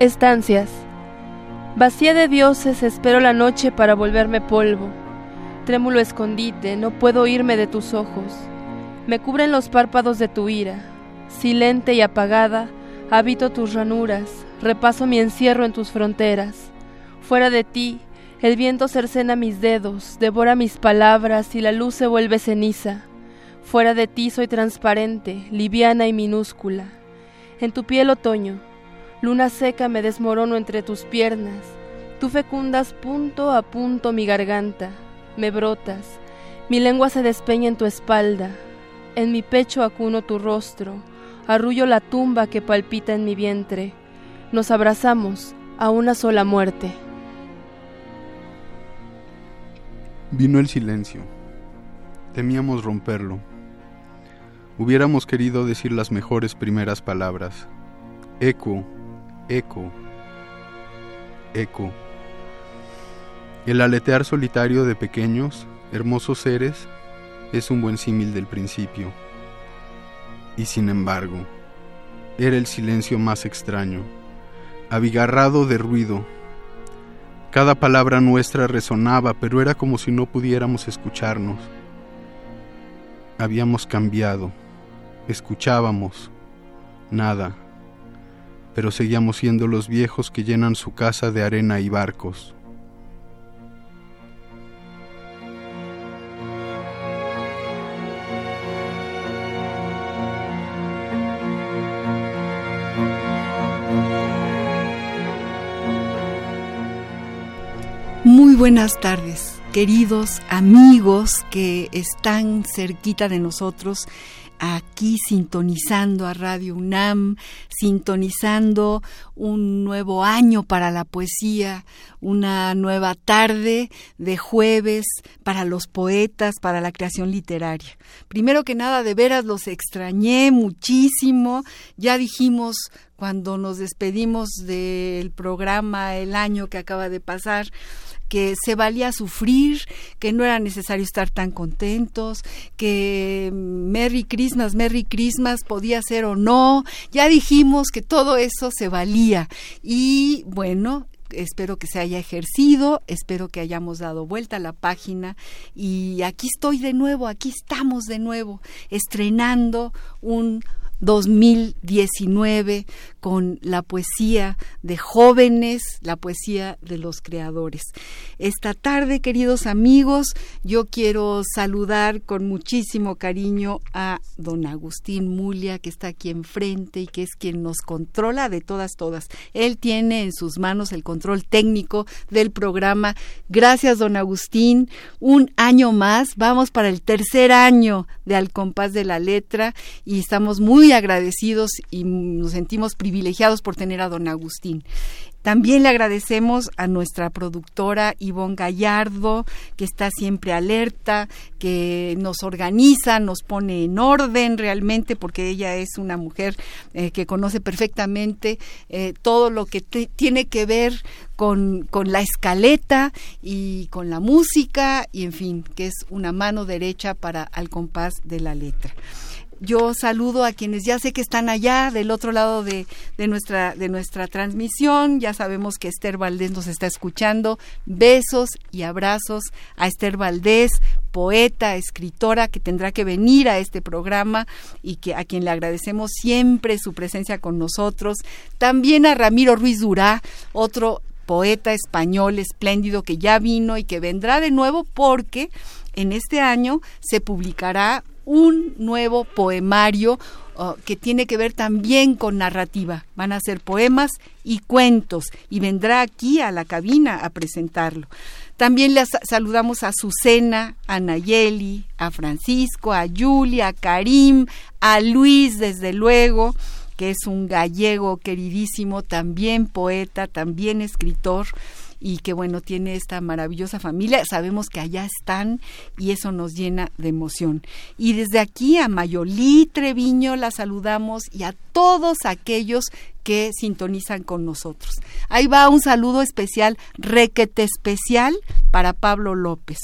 Estancias. Vacía de dioses espero la noche para volverme polvo. Trémulo escondite, no puedo irme de tus ojos. Me cubren los párpados de tu ira. Silente y apagada, habito tus ranuras, repaso mi encierro en tus fronteras. Fuera de ti, el viento cercena mis dedos, devora mis palabras y la luz se vuelve ceniza. Fuera de ti soy transparente, liviana y minúscula. En tu piel otoño, Luna seca me desmorono entre tus piernas, tú fecundas punto a punto mi garganta, me brotas, mi lengua se despeña en tu espalda, en mi pecho acuno tu rostro, arrullo la tumba que palpita en mi vientre, nos abrazamos a una sola muerte. Vino el silencio. Temíamos romperlo. Hubiéramos querido decir las mejores primeras palabras. Eco, eco, eco. El aletear solitario de pequeños, hermosos seres, es un buen símil del principio. Y sin embargo, era el silencio más extraño, abigarrado de ruido. Cada palabra nuestra resonaba, pero era como si no pudiéramos escucharnos. Habíamos cambiado, escuchábamos, nada pero seguíamos siendo los viejos que llenan su casa de arena y barcos. Muy buenas tardes, queridos amigos que están cerquita de nosotros aquí sintonizando a Radio UNAM, sintonizando un nuevo año para la poesía, una nueva tarde de jueves para los poetas, para la creación literaria. Primero que nada, de veras los extrañé muchísimo. Ya dijimos cuando nos despedimos del programa el año que acaba de pasar, que se valía sufrir, que no era necesario estar tan contentos, que Merry Christmas, Merry Christmas podía ser o no. Ya dijimos que todo eso se valía. Y bueno, espero que se haya ejercido, espero que hayamos dado vuelta a la página y aquí estoy de nuevo, aquí estamos de nuevo, estrenando un 2019 con la poesía de jóvenes, la poesía de los creadores. Esta tarde, queridos amigos, yo quiero saludar con muchísimo cariño a don Agustín Mulia, que está aquí enfrente y que es quien nos controla de todas, todas. Él tiene en sus manos el control técnico del programa. Gracias, don Agustín. Un año más, vamos para el tercer año de Al compás de la letra y estamos muy agradecidos y nos sentimos privilegiados por tener a don Agustín. También le agradecemos a nuestra productora Ivonne Gallardo, que está siempre alerta, que nos organiza, nos pone en orden realmente, porque ella es una mujer eh, que conoce perfectamente eh, todo lo que tiene que ver con, con la escaleta y con la música, y en fin, que es una mano derecha para al compás de la letra. Yo saludo a quienes ya sé que están allá del otro lado de, nuestra, de nuestra transmisión. Ya sabemos que Esther Valdés nos está escuchando. Besos y abrazos a Esther Valdés, poeta, escritora, que tendrá que venir a este programa y que a quien le agradecemos siempre su presencia con nosotros. También a Ramiro Ruiz Durá, otro poeta español espléndido que ya vino y que vendrá de nuevo porque en este año se publicará un nuevo poemario oh, que tiene que ver también con narrativa. Van a ser poemas y cuentos y vendrá aquí a la cabina a presentarlo. También les saludamos a Susana, a Nayeli, a Francisco, a Julia, a Karim, a Luis, desde luego, que es un gallego queridísimo, también poeta, también escritor y que bueno, tiene esta maravillosa familia. Sabemos que allá están y eso nos llena de emoción. Y desde aquí a Mayolí Treviño la saludamos y a todos aquellos que sintonizan con nosotros. Ahí va un saludo especial, requete especial para Pablo López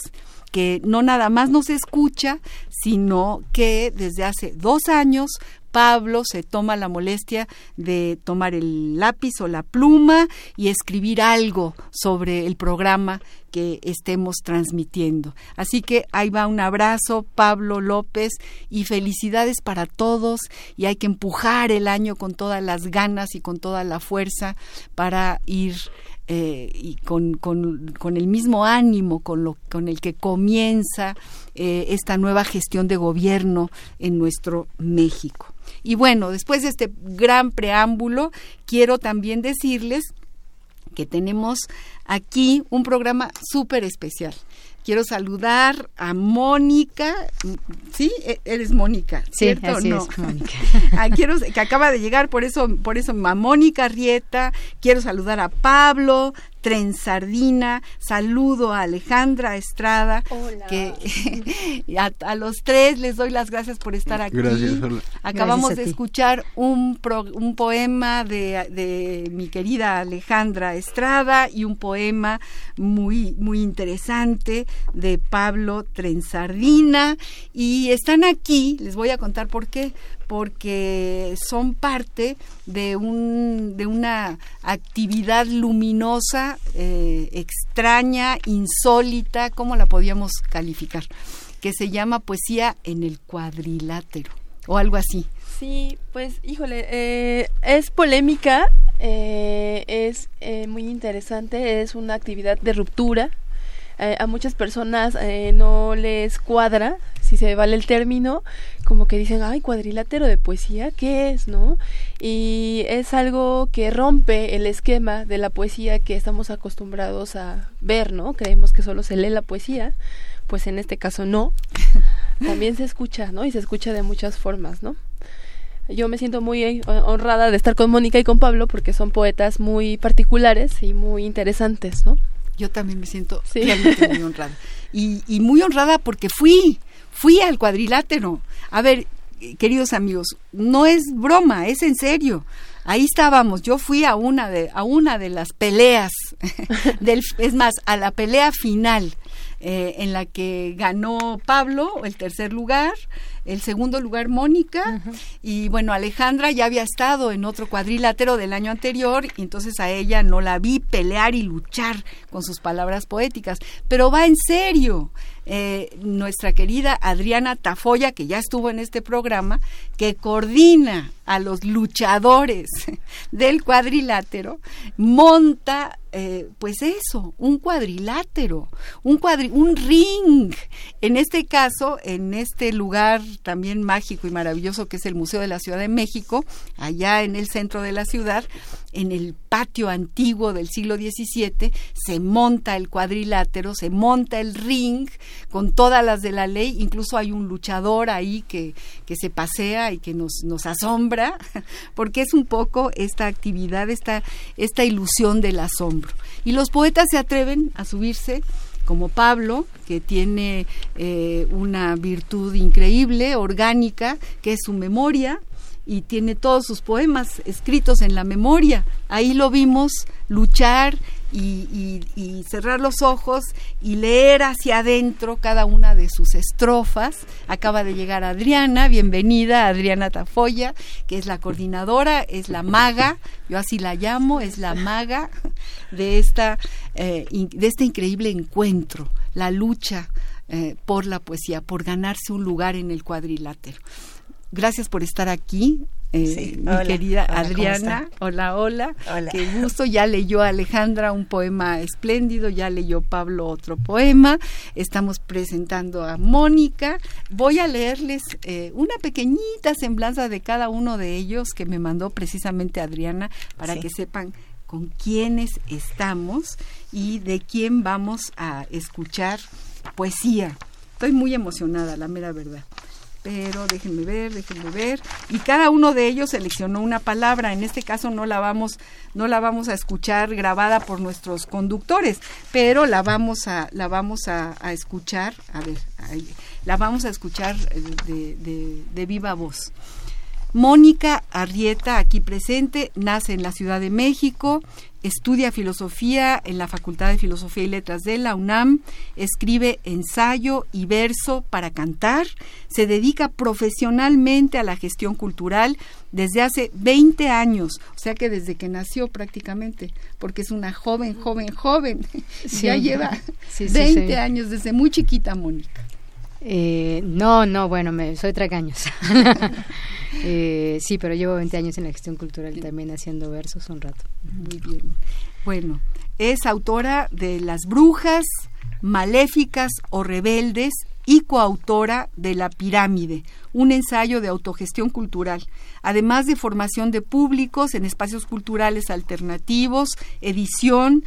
que no nada más nos escucha, sino que desde hace dos años Pablo se toma la molestia de tomar el lápiz o la pluma y escribir algo sobre el programa que estemos transmitiendo. Así que ahí va un abrazo, Pablo López, y felicidades para todos. Y hay que empujar el año con todas las ganas y con toda la fuerza para ir eh, y con, con, el mismo ánimo con, lo, con el que comienza eh, esta nueva gestión de gobierno en nuestro México. Y bueno, después de este gran preámbulo, quiero también decirles que tenemos aquí un programa súper especial. Quiero saludar a Mónica, ¿sí? E-, eres Mónica, ¿cierto? Sí, no? es, Mónica. Ah, quiero, que acaba de llegar, por eso, por eso a Mónica Rieta, quiero saludar a Pablo, Trenzardina, saludo a Alejandra Estrada, Hola. que a, los tres les doy las gracias por estar aquí. Gracias. Acabamos Gracias de escuchar un, pro- un poema de, de mi querida Alejandra Estrada y un poema muy, muy interesante de Pablo Trenzardina. Y están aquí, les voy a contar por qué, porque son parte de, un, de una actividad luminosa, eh, extraña, insólita, ¿cómo la podíamos calificar? Que se llama Poesía en el cuadrilátero o algo así. Sí, pues híjole, eh, es polémica, eh, es eh, muy interesante, es una actividad de ruptura. Eh, a muchas personas no les cuadra, si se vale el término, como que dicen, ay, cuadrilátero de poesía, ¿qué es, no? Y es algo que rompe el esquema de la poesía que estamos acostumbrados a ver, ¿no? Creemos que solo se lee la poesía, pues en este caso no. También se escucha, ¿no? Y se escucha de muchas formas, ¿no? Yo me siento muy eh, honrada de estar con Mónica y con Pablo porque son poetas muy particulares y muy interesantes, ¿no? Yo también me siento Sí. realmente muy honrada. Y, y muy honrada porque fui, fui al cuadrilátero. A ver, queridos amigos, no es broma, es en serio. Ahí estábamos, yo fui a una de, a una de las peleas, del, es más, a la pelea final, eh, en la que ganó Pablo el tercer lugar, el segundo lugar Mónica, y bueno, Alejandra ya había estado en otro cuadrilátero del año anterior, y entonces a ella no la vi pelear y luchar con sus palabras poéticas, pero va en serio. Eh, nuestra querida Adriana Tafoya, que ya estuvo en este programa, que coordina a los luchadores del cuadrilátero, monta eh, pues eso, un cuadrilátero, un cuadri un ring. En este caso, en este lugar también mágico y maravilloso que es el Museo de la Ciudad de México, allá en el centro de la ciudad, en el patio antiguo del siglo XVII, se monta el cuadrilátero, se monta el ring con todas las de la ley, incluso hay un luchador ahí que, que se pasea y que nos, nos asombra, porque es un poco esta actividad, esta, esta ilusión del asombro. Y los poetas se atreven a subirse como Pablo, que tiene eh, una virtud increíble, orgánica, que es su memoria, y tiene todos sus poemas escritos en la memoria. Ahí lo vimos luchar y, y- cerrar los ojos y leer hacia adentro cada una de sus estrofas. Acaba de llegar Adriana, bienvenida Adriana Tafoya, que es la coordinadora, es la maga, yo así la llamo, es la maga de, esta, eh, de este increíble encuentro, la lucha eh, por la poesía, por ganarse un lugar en el cuadrilátero. Gracias por estar aquí. Eh, mi querida Adriana. Hola, hola, Qué gusto. Ya leyó Alejandra un poema espléndido, ya leyó Pablo otro poema. Estamos presentando a Mónica. Voy a leerles eh, una pequeñita semblanza de cada uno de ellos que me mandó precisamente Adriana para que sepan con quiénes estamos y de quién vamos a escuchar poesía. Estoy muy emocionada, la mera verdad pero déjenme ver, déjenme ver. Y cada uno de ellos seleccionó una palabra. En este caso no la vamos, no la vamos a escuchar grabada por nuestros conductores, pero la vamos a, la vamos a, escuchar, a ver, la vamos a escuchar de, de viva voz. Mónica Arrieta, aquí presente, nace en la Ciudad de México, estudia filosofía en la Facultad de Filosofía y Letras de la UNAM, escribe ensayo y verso para cantar, se dedica profesionalmente a la gestión cultural desde hace 20 años, o sea que desde que nació prácticamente, porque es una joven, joven, joven, ya lleva 20 años desde muy chiquita, Mónica. Eh, no, no, bueno, me, soy tragaños. eh, sí, pero llevo 20 años en la gestión cultural y también haciendo versos un rato. Muy bien. Bueno, es autora de Las Brujas, Maléficas o Rebeldes y coautora de La Pirámide, un ensayo de autogestión cultural, además de formación de públicos en espacios culturales alternativos, edición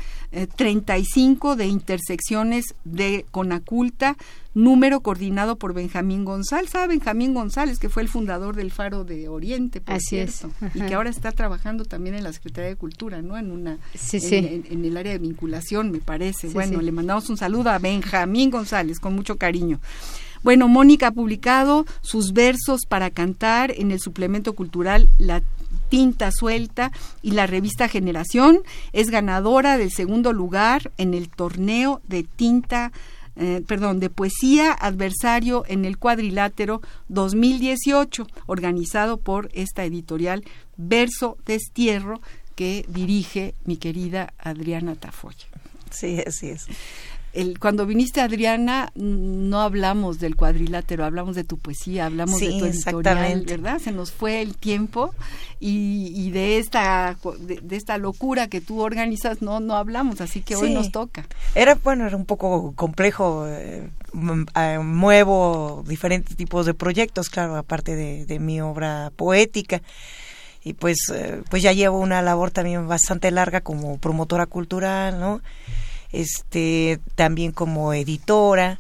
35 eh, de intersecciones de Conaculta, número coordinado por Benjamín González. ¿Sabe Benjamín González, que fue el fundador del Faro de Oriente, por Así es. y que ahora está trabajando también en la Secretaría de Cultura, ¿no? En una en, el área de vinculación, me parece. bueno, le mandamos un saludo a Benjamín González con mucho cariño. Bueno, Mónica ha publicado sus versos para cantar en el suplemento cultural La Tinta Suelta y la revista Generación. Es ganadora del segundo lugar en el torneo de tinta eh, perdón, de poesía adversario en el cuadrilátero 2018, organizado por esta editorial Verso Destierro que dirige mi querida Adriana Tafoya. Sí, así es cuando viniste Adriana no hablamos del cuadrilátero, hablamos de tu poesía, hablamos de tu editorial, ¿verdad? Se nos fue el tiempo y, de esta de, esta locura que tú organizas no no hablamos, así que hoy nos toca. Era bueno, era un poco complejo. Eh, eh, muevo diferentes tipos de proyectos, claro, aparte de, mi obra poética y pues eh, pues ya llevo una labor también bastante larga como promotora cultural, ¿no? Este también como editora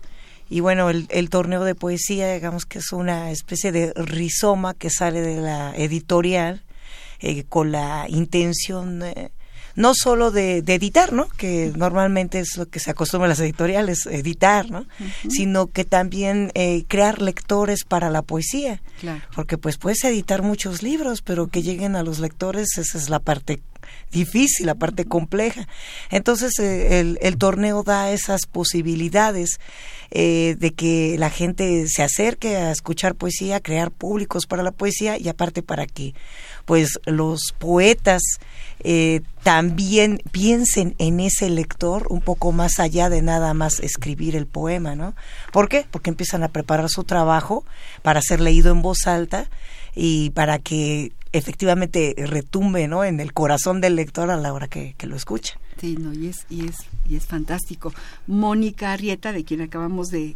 y bueno el, torneo de poesía digamos que es una especie de rizoma que sale de la editorial eh, con la intención no solo de, editar, ¿no? Que normalmente es lo que se acostumbra a las editoriales, editar, ¿no? Sino que también eh, crear lectores para la poesía. Porque pues puedes editar muchos libros, pero que lleguen a los lectores, esa es la parte difícil, la parte compleja. Entonces eh, el, torneo da esas posibilidades eh, de que la gente se acerque a escuchar poesía, crear públicos para la poesía y aparte para que pues los poetas eh, también piensen en ese lector un poco más allá de nada más escribir el poema, ¿no? ¿Por qué? Porque empiezan a preparar su trabajo para ser leído en voz alta y para que efectivamente retumbe ¿no? en el corazón del lector a la hora que, lo escucha. Sí, no, y es, y es, y es fantástico. Mónica Arrieta, de quien acabamos de,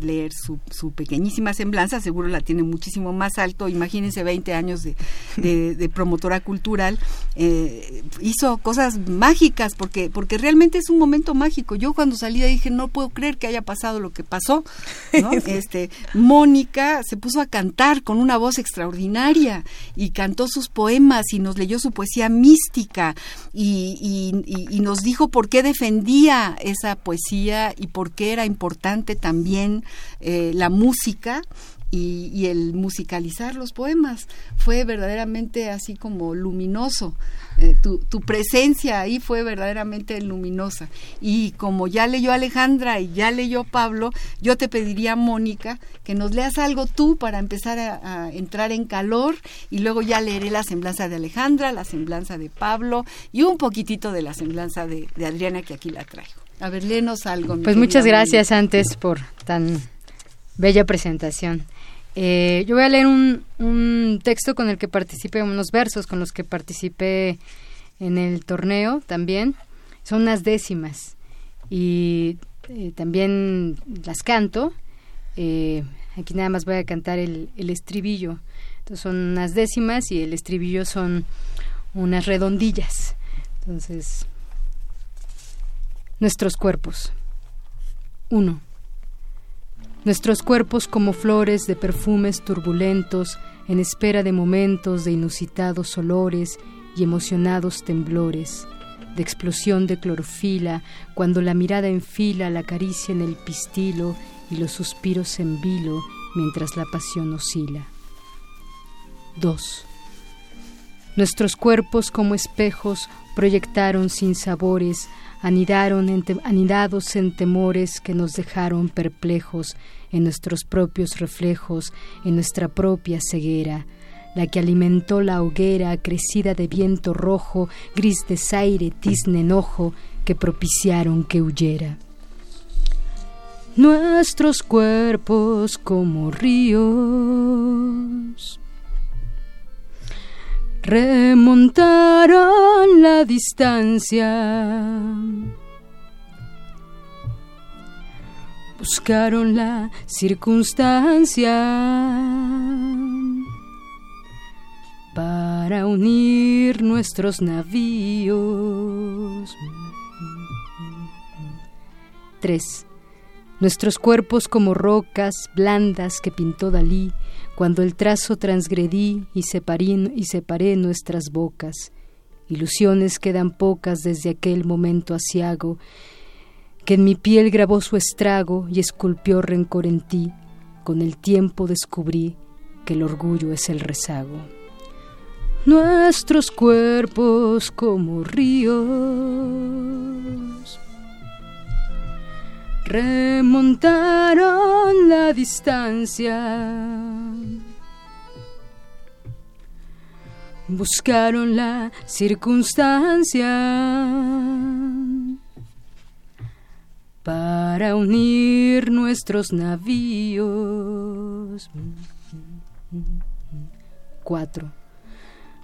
leer su, su, pequeñísima semblanza, seguro la tiene muchísimo más alto. Imagínense 20 años de, de, promotora cultural. Eh, hizo cosas mágicas, porque, porque realmente es un momento mágico. Yo cuando salí dije, no puedo creer que haya pasado lo que pasó. este, Mónica se puso a cantar con una voz extraordinaria y cantó sus poemas y nos leyó su poesía mística y, y, nos dijo por qué defendía esa poesía y por qué era importante también eh, la música y, el musicalizar los poemas. Fue verdaderamente así como luminoso. Eh, tu, tu, presencia ahí fue verdaderamente luminosa. Y como ya leyó Alejandra y ya leyó Pablo, yo te pediría, Mónica, que nos leas algo tú para empezar a, entrar en calor y luego ya leeré la semblanza de Alejandra, la semblanza de Pablo y un poquitito de la semblanza de, Adriana que aquí la traigo. A ver, léenos algo. Pues muchas gracias antes por tan bella presentación. Eh, yo voy a leer un, un texto con el que participé, unos versos con los que participé en el torneo también. Son unas décimas y eh, también las canto. Eh, aquí nada más voy a cantar el, el estribillo. Entonces son unas décimas y el estribillo son unas redondillas. Entonces, nuestros cuerpos. Uno. Nuestros cuerpos como flores de perfumes turbulentos, en espera de momentos de inusitados olores y emocionados temblores, de explosión de clorofila, cuando la mirada enfila la caricia en el pistilo y los suspiros en vilo mientras la pasión oscila. 2. Nuestros cuerpos como espejos proyectaron sin sabores anidaron anidados en temores que nos dejaron perplejos en nuestros propios reflejos, en nuestra propia ceguera, la que alimentó la hoguera crecida de viento rojo, gris desaire, tizne enojo, que propiciaron que huyera. Nuestros cuerpos como ríos remontaron la distancia. Buscaron la circunstancia para unir nuestros navíos. 3. Nuestros cuerpos como rocas blandas que pintó Dalí cuando el trazo transgredí y separé, y separé nuestras bocas. Ilusiones quedan pocas desde aquel momento asiago, que en mi piel grabó su estrago y esculpió rencor en ti. Con el tiempo descubrí que el orgullo es el rezago. Nuestros cuerpos como ríos remontaron la distancia. Buscaron la circunstancia para unir nuestros navíos. Cuatro.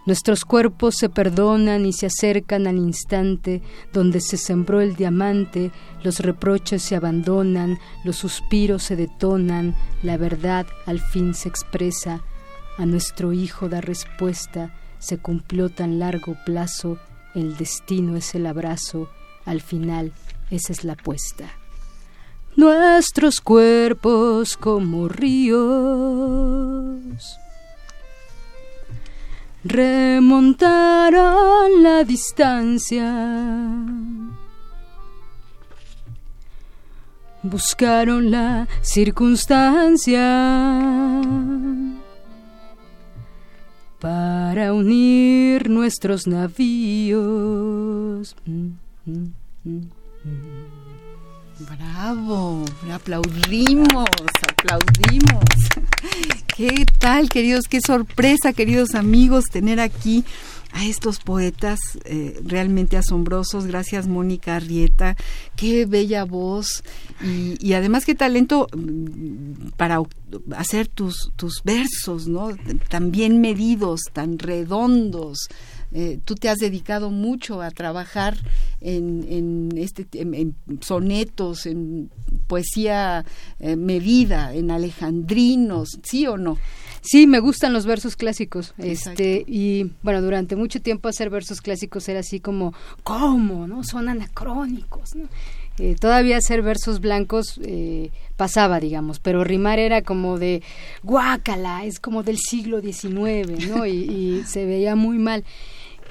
Nuestros cuerpos se perdonan y se acercan al instante donde se sembró el diamante, los reproches se abandonan, los suspiros se detonan, la verdad al fin se expresa, a nuestro hijo da respuesta, se cumplió tan largo plazo, el destino es el abrazo, al final esa es la apuesta. Nuestros cuerpos como ríos remontaron la distancia. Buscaron la circunstancia para unir nuestros navíos. Bravo, aplaudimos, aplaudimos. ¿Qué tal, queridos? Qué sorpresa, queridos amigos, tener aquí a estos poetas eh, realmente asombrosos. Gracias, Mónica Arrieta. Qué bella voz y, y, además qué talento mm, para hacer tus, tus versos, ¿no? Tan bien medidos, tan redondos. Eh, tú te has dedicado mucho a trabajar en, en este, en, sonetos, en poesía eh, medida, en alejandrinos, ¿sí o no? Sí, me gustan los versos clásicos. Este, y bueno, durante mucho tiempo hacer versos clásicos era así como, ¿cómo? ¿No? Son anacrónicos, ¿no? Eh, todavía hacer versos blancos eh, pasaba, digamos, pero rimar era como de guácala, es como del siglo XIX, ¿no? y se veía muy mal.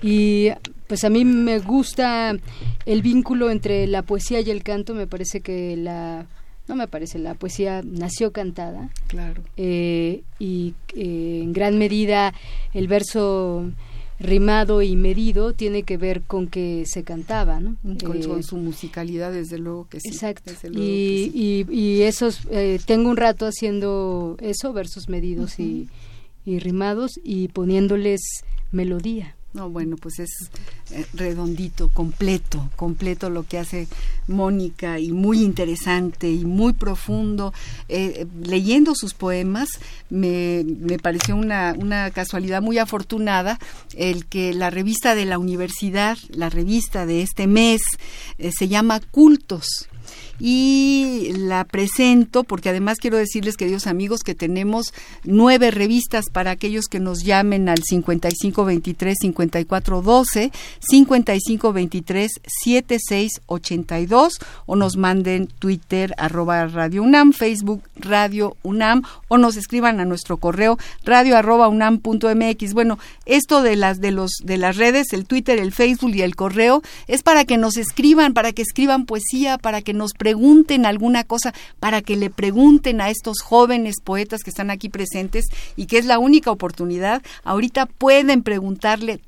Y pues a mí me gusta el vínculo entre la poesía y el canto, me parece que la no me parece, la poesía nació cantada. Claro. Eh, y eh, en gran medida el verso rimado y medido tiene que ver con que se cantaba, ¿no? Con, eh, su musicalidad, desde luego que sí. Exacto. y, y, y, esos, tengo un rato haciendo eso, versos medidos y, y rimados y poniéndoles melodía. No, bueno, pues es eh, redondito, completo, completo lo que hace Mónica y muy interesante y muy profundo. Eh, leyendo sus poemas me, me pareció una, una, casualidad muy afortunada el que la revista de la universidad, la revista de este mes, eh, se llama Cultos y la presento porque además quiero decirles, queridos amigos, que tenemos nueve revistas para aquellos que nos llamen al 5523-5412, 5523-7682 o nos manden Twitter arroba Radio UNAM, Facebook Radio UNAM o nos escriban a nuestro correo radio arroba unam punto mx. Bueno, esto de las, de, los, de las redes, el Twitter, el Facebook y el correo es para que nos escriban, para que escriban poesía, para que nos pregunten alguna cosa, para que le pregunten a estos jóvenes poetas que están aquí presentes y que es la única oportunidad. Ahorita pueden preguntarle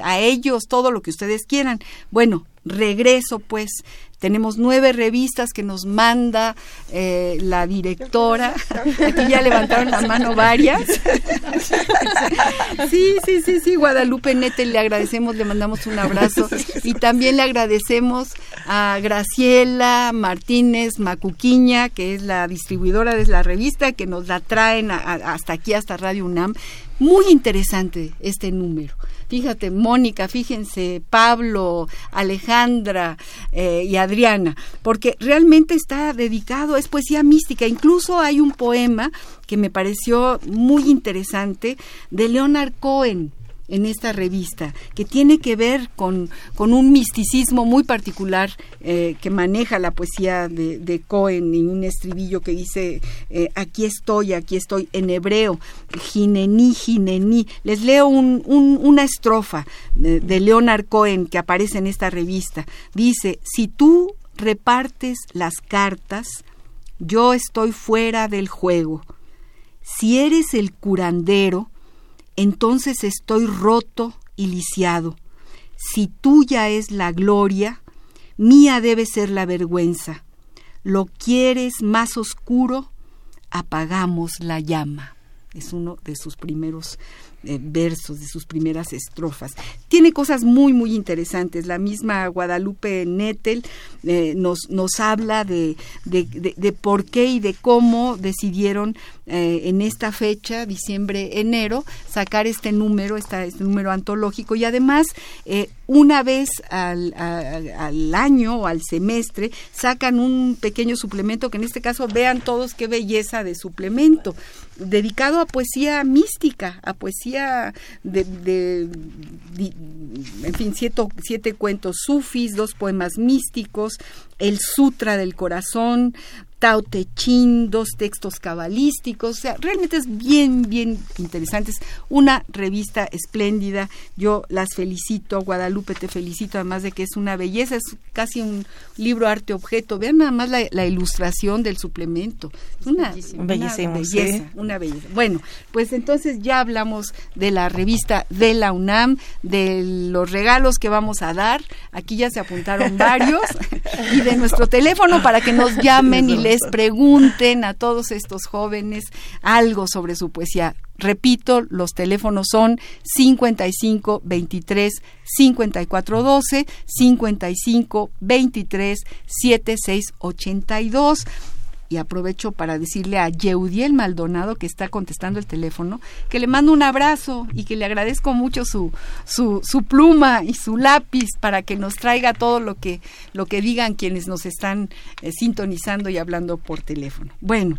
a ellos todo lo que ustedes quieran. Bueno, regreso pues tenemos nueve revistas que nos manda eh, la directora. Aquí ya levantaron la mano varias. Sí, sí, sí, sí. Guadalupe Nete le agradecemos, le mandamos un abrazo. Y también le agradecemos a Graciela Martínez Macuquiña, que es la distribuidora de la revista, que nos la traen hasta aquí, hasta Radio UNAM. Muy interesante este número. Fíjate, Mónica, fíjense, Pablo, Alejandra eh, y Adriana, porque realmente está dedicado, es poesía mística. Incluso hay un poema que me pareció muy interesante de Leonard Cohen en esta revista, que tiene que ver con, con un misticismo muy particular eh, que maneja la poesía de, Cohen y un estribillo que dice, eh, aquí estoy, aquí estoy, en hebreo, ginení, ginení. Les leo un, una estrofa de, de Leonard Cohen que aparece en esta revista. Dice, si tú repartes las cartas, yo estoy fuera del juego. Si eres el curandero, entonces estoy roto y lisiado. Si tuya es la gloria, mía debe ser la vergüenza. Lo quieres más oscuro, apagamos la llama. Es uno de sus primeros eh, versos, de sus primeras estrofas. Tiene cosas muy, muy interesantes. La misma Guadalupe Nettel eh, nos, nos habla de, de, por qué y de cómo decidieron eh, en esta fecha, diciembre-enero, sacar este número, este número antológico y además una vez al, al, año o al semestre sacan un pequeño suplemento que en este caso vean todos qué belleza de suplemento dedicado a poesía mística, a poesía de, de, en fin, siete, siete cuentos sufis, dos poemas místicos, el Sutra del Corazón, Tao Te Ching, dos textos cabalísticos, o sea, realmente es bien, bien interesante. Es una revista espléndida. Yo las felicito, Guadalupe te felicito, además de que es una belleza, es casi un libro arte objeto. Vean nada más la, ilustración del suplemento. Una, una belleza, una belleza. Bueno, pues entonces ya hablamos de la revista de la UNAM, de los regalos que vamos a dar. Aquí ya se apuntaron varios y de nuestro teléfono para que nos llamen y les pregunten a todos estos jóvenes algo sobre su poesía. Repito, los teléfonos son 55 23 54 12, 55 23 76 82 y aprovecho para decirle a Yeudiel Maldonado que está contestando el teléfono que le mando un abrazo y que le agradezco mucho su, su, su pluma y su lápiz para que nos traiga todo lo que, lo que digan quienes nos están eh, sintonizando y hablando por teléfono. Bueno,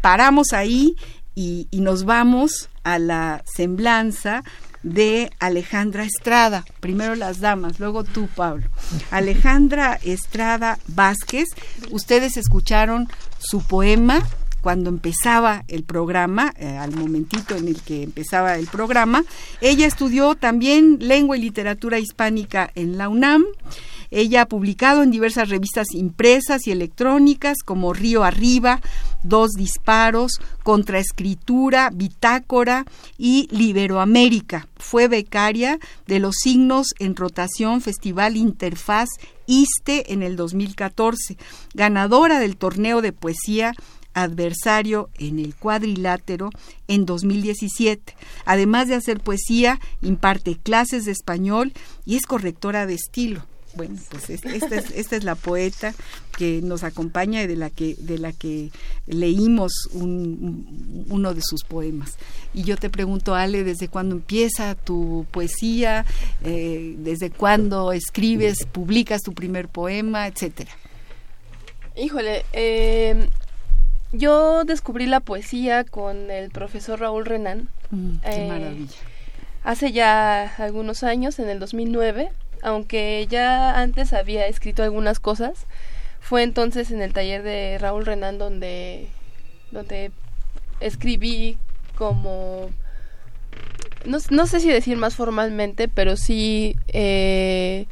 paramos ahí y, y nos vamos a la semblanza de Alejandra Estrada. Primero las damas, luego tú, Pablo. Alejandra Estrada Vázquez, ustedes escucharon su poema cuando empezaba el programa, eh, al momentito en el que empezaba el programa. Ella estudió también lengua y literatura hispánica en la UNAM. Ella ha publicado en diversas revistas impresas y electrónicas como Río Arriba, Dos Disparos, Contraescritura, Bitácora y Liberoamérica. Fue becaria de los signos en rotación Festival Interfaz ISTE en el 2014, ganadora del torneo de poesía adversario en el cuadrilátero en 2017. Además de hacer poesía, imparte clases de español y es correctora de estilo. Bueno, pues esta es, esta es la poeta que nos acompaña y de la que, de la que leímos uno de sus poemas. Y yo te pregunto, Ale, ¿desde cuándo empieza tu poesía? Eh, ¿Desde cuándo escribes, publicas tu primer poema, etcétera? Híjole, eh, yo descubrí la poesía con el profesor Raúl Renan. Mm, qué eh, maravilla. Hace ya algunos años, en el 2009, aunque ya antes había escrito algunas cosas, fue entonces en el taller de Raúl Renan donde, donde escribí como, no, no sé si decir más formalmente, pero sí eh,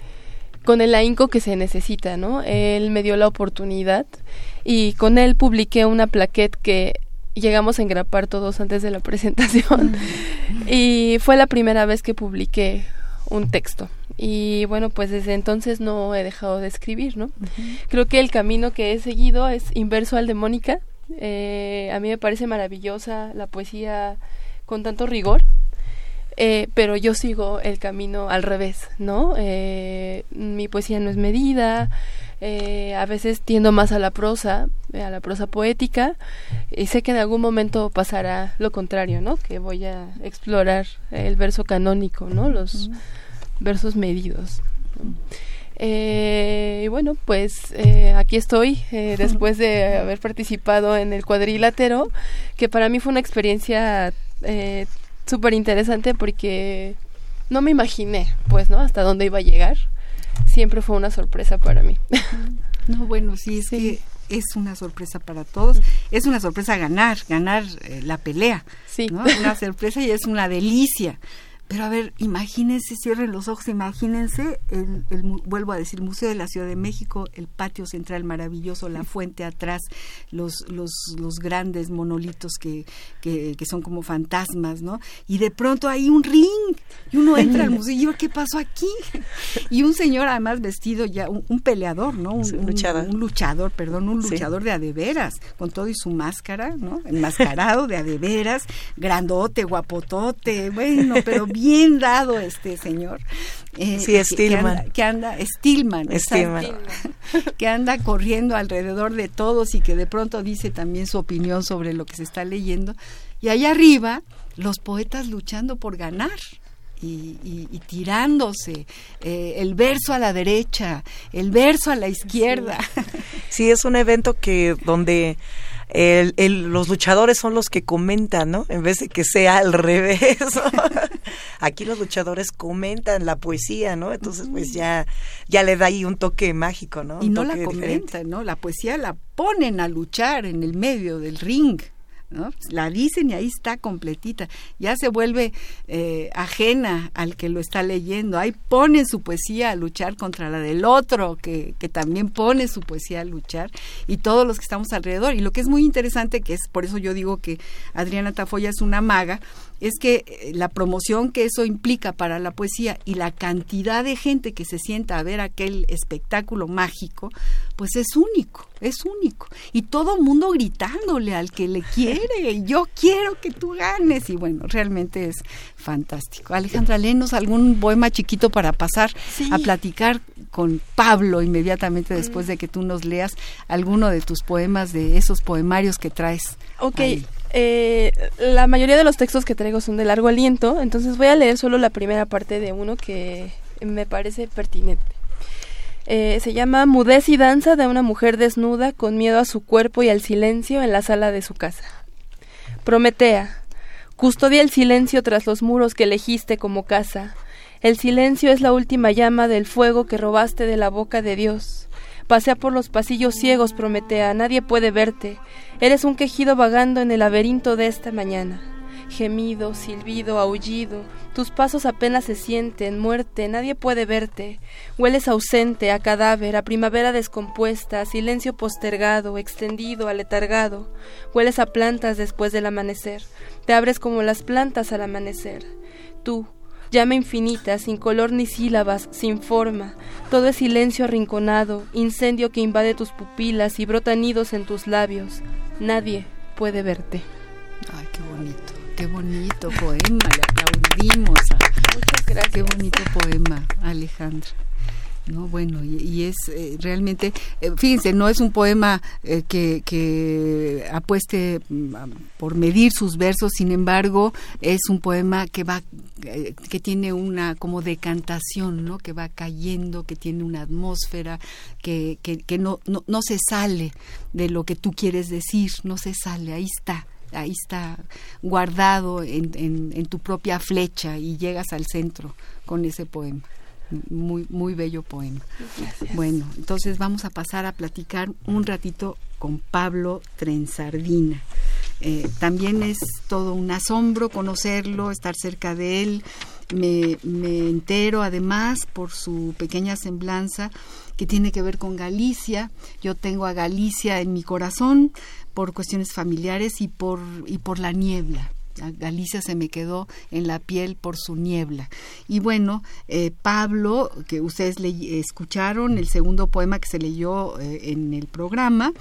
con el ahínco que se necesita, ¿no? Él me dio la oportunidad y con él publiqué una plaquette que llegamos a engrapar todos antes de la presentación y fue la primera vez que publiqué un texto. Y bueno pues desde entonces no he dejado de escribir no creo que el camino que he seguido es inverso al de Mónica. Eh, a mí me parece maravillosa la poesía con tanto rigor eh, pero yo sigo el camino al revés no eh, mi poesía no es medida a veces tiendo más a la prosa a la prosa poética y sé que en algún momento pasará lo contrario no que voy a explorar el verso canónico no los versos medidos. Eh, y bueno, pues eh, aquí estoy eh, después de haber participado en el cuadrilátero, que para mí fue una experiencia súper interesante porque no me imaginé, pues, ¿no? Hasta dónde iba a llegar. Siempre fue una sorpresa para mí. No, bueno, sí, es que es una sorpresa para todos. Es una sorpresa ganar, ganar la pelea. Sí. ¿no? Una sorpresa y es una delicia. Pero a ver, imagínense, cierren los ojos, imagínense, el, el, vuelvo a decir, Museo de la Ciudad de México, el patio central maravilloso, la fuente atrás, los, los, los grandes monolitos que, que, que son como fantasmas, ¿no? Y de pronto hay un ring, y uno entra al museo y yo, ¿qué pasó aquí? Y un señor además vestido ya, un, peleador, ¿no? Un, luchador. un, luchador, perdón, un luchador de adeveras, con todo y su máscara, ¿no? Enmascarado de adeveras, grandote, guapotote, bueno, pero bien bien dado este señor. Eh, sí, Stillman. Que anda, Stillman, que anda corriendo alrededor de todos y que de pronto dice también su opinión sobre lo que se está leyendo. Y allá arriba, los poetas luchando por ganar. Y, tirándose, eh, el verso a la derecha, el verso a la izquierda. sí es un evento que donde el, los luchadores son los que comentan, ¿no? En vez de que sea al revés. Aquí los luchadores comentan la poesía, ¿no? Entonces, pues ya, ya le da ahí un toque mágico, ¿no? Y no la comentan, ¿no? La poesía la ponen a luchar en el medio del ring. La dicen y ahí está completita. Ya se vuelve eh, ajena al que lo está leyendo. Ahí pone su poesía a luchar contra la del otro, que, que también pone su poesía a luchar, y todos los que estamos alrededor. Y lo que es muy interesante, que es por eso yo digo que Adriana Tafoya es una maga, es que eh, la promoción que eso implica para la poesía y la cantidad de gente que se sienta a ver aquel espectáculo mágico, pues es único, es único. Y todo el mundo gritándole al que le quiere, yo quiero que tú ganes. Y bueno, realmente es fantástico. Alejandra, léenos algún poema chiquito para pasar a platicar con Pablo inmediatamente después de que tú nos leas alguno de tus poemas, de esos poemarios que traes. Ok. Eh, la mayoría de los textos que traigo son de largo aliento, entonces voy a leer solo la primera parte de uno que me parece pertinente. Eh, se llama Mudez y danza de una mujer desnuda con miedo a su cuerpo y al silencio en la sala de su casa. Prometea, custodia el silencio tras los muros que elegiste como casa. El silencio es la última llama del fuego que robaste de la boca de Dios. Pasea por los pasillos ciegos, Prometea, nadie puede verte. Eres un quejido vagando en el laberinto de esta mañana. Gemido, silbido, aullido, tus pasos apenas se sienten, muerte, nadie puede verte. Hueles ausente, a cadáver, a primavera descompuesta, a silencio postergado, extendido, aletargado. Hueles a plantas después del amanecer. Te abres como las plantas al amanecer. Tú, llama infinita, sin color ni sílabas, sin forma. Todo es silencio arrinconado, incendio que invade tus pupilas y brota nidos en tus labios. nadie puede verte. Ay, qué bonito, qué bonito poema, le aplaudimos. Muchas gracias. Qué bonito poema, Alejandra. No, bueno, y, es eh, realmente, eh, fíjense, no es un poema eh, que, que, apueste mm, por medir sus versos, sin embargo, es un poema que va, que tiene una como decantación, ¿no? Que va cayendo, que tiene una atmósfera, que, que, no, no, no se sale de lo que tú quieres decir, no se sale, ahí está ahí está guardado en, en, tu propia flecha y llegas al centro con ese poema muy, muy bello poema. Bueno, entonces vamos a pasar a platicar un ratito con Pablo Trenzardina. Eh, también es todo un asombro conocerlo, estar cerca de él. Me, me, entero además por su pequeña semblanza que tiene que ver con Galicia. Yo tengo a Galicia en mi corazón por cuestiones familiares y por, y por la niebla. Galicia se me quedó en la piel por su niebla. Y bueno, eh, Pablo, que ustedes le escucharon, el segundo poema que se leyó eh, en el programa,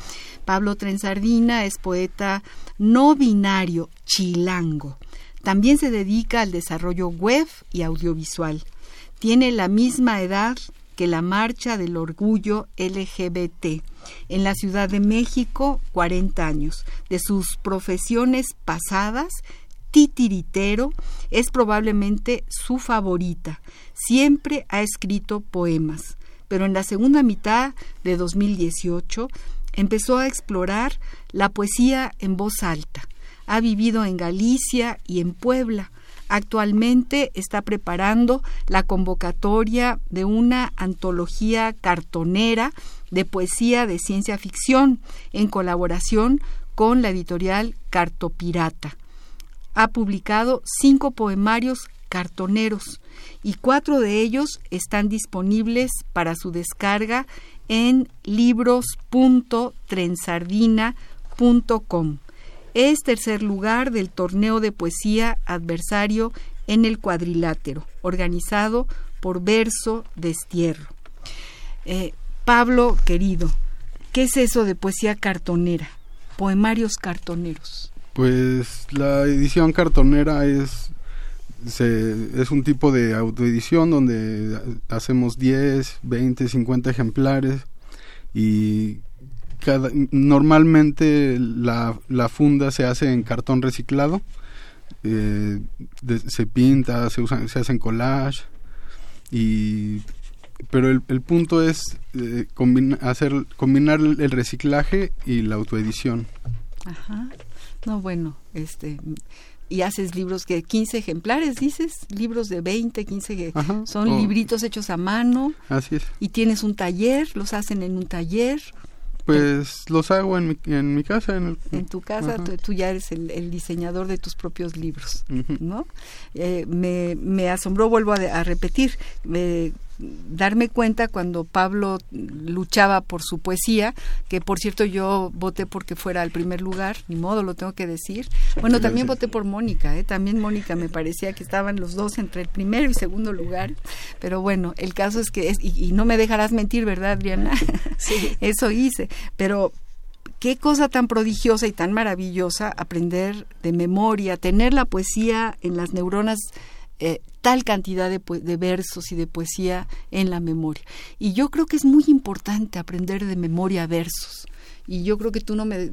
Pablo Trenzardina es poeta no binario, chilango. También se dedica al desarrollo web y audiovisual. Tiene la misma edad que la Marcha del Orgullo LGBT. En la Ciudad de México, 40 años. De sus profesiones pasadas, titiritero es probablemente su favorita. Siempre ha escrito poemas, pero en la segunda mitad de 2018 empezó a explorar la poesía en voz alta. Ha vivido en Galicia y en Puebla. Actualmente está preparando la convocatoria de una antología cartonera de poesía de ciencia ficción en colaboración con la editorial Cartopirata ha publicado cinco poemarios cartoneros y cuatro de ellos están disponibles para su descarga en libros.trensardina.com. Es tercer lugar del torneo de poesía adversario en el cuadrilátero, organizado por Verso Destierro. Eh, Pablo, querido, ¿qué es eso de poesía cartonera? Poemarios cartoneros. Pues la edición cartonera es, es un tipo de autoedición donde hacemos 10, 20, 50 ejemplares y normalmente la, la funda se hace en cartón reciclado, eh, se pinta, se, usan, se hacen collage y pero el, el punto es eh, hacer combinar el reciclaje y la autoedición. Ajá. No, bueno, este y haces libros que 15 ejemplares, dices, libros de 20, 15 son libritos hechos a mano. Así es. Y tienes un taller, los hacen en un taller. Pues los hago en mi, en mi casa. En, tu casa, tú, ya eres el, diseñador de tus propios libros, ¿no? Eh, me, me asombró, vuelvo a, a repetir, me darme cuenta cuando Pablo luchaba por su poesía, que por cierto yo voté porque fuera al primer lugar, ni modo, lo tengo que decir. Bueno, también voté por Mónica, ¿eh? también Mónica me parecía que estaban los dos entre el primero y segundo lugar, pero bueno, el caso es que, es, y, no me dejarás mentir, ¿verdad, Adriana? Sí. Eso hice, pero qué cosa tan prodigiosa y tan maravillosa aprender de memoria, tener la poesía en las neuronas eh, tal cantidad de, de, versos y de poesía en la memoria. Y yo creo que es muy importante aprender de memoria versos. Y yo creo que tú no me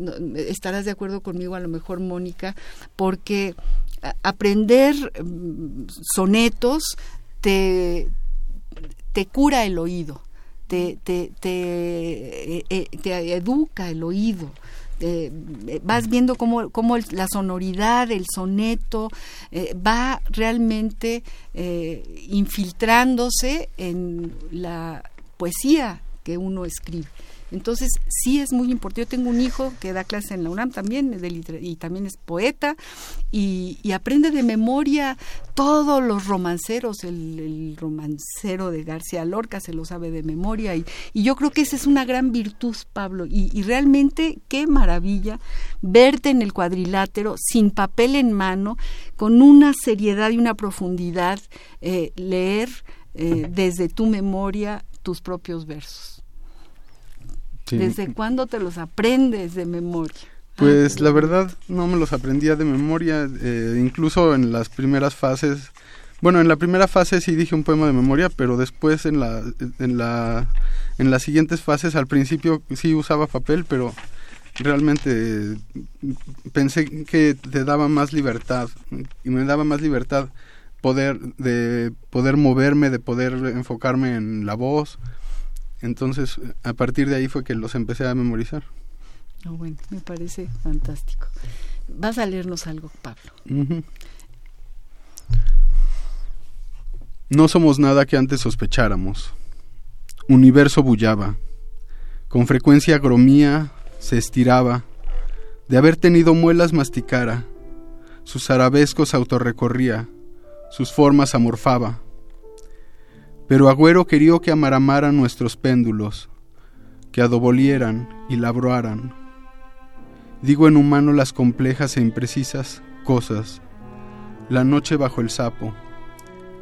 estarás de acuerdo conmigo, a lo mejor, Mónica, porque aprender mm, sonetos te, te cura el oído, te, te, te, eh, te educa el oído eh, vas viendo cómo, cómo, la sonoridad, el soneto, eh, va realmente eh, infiltrándose en la poesía que uno escribe. Entonces, sí es muy importante. Yo tengo un hijo que da clases en la UNAM también, y también es poeta, y, aprende de memoria todos los romanceros. El, romancero de García Lorca se lo sabe de memoria, y, yo creo que esa es una gran virtud, Pablo. Y, realmente, qué maravilla verte en el cuadrilátero, sin papel en mano, con una seriedad y una profundidad, eh, leer eh, desde tu memoria tus propios versos. ¿Desde cuándo te los aprendes de memoria? Pues la verdad no me los aprendía de memoria, eh, incluso en las primeras fases. Bueno, en la primera fase sí dije un poema de memoria, pero después en la, en la, en las siguientes fases, al principio sí usaba papel, pero realmente pensé que te daba más libertad y me daba más libertad poder de poder moverme, de poder enfocarme en la voz. Entonces, a partir de ahí fue que los empecé a memorizar. Ah, bueno, me parece fantástico. Vas a leernos algo, Pablo. No somos nada que antes sospecháramos. Universo bullaba. Con frecuencia gromía, se estiraba. De haber tenido muelas masticara. Sus arabescos autorrecorría. Sus formas amorfaba. Pero Agüero quería que amaramaran nuestros péndulos, que adobolieran y labroaran Digo en humano las complejas e imprecisas cosas. La noche bajo el sapo.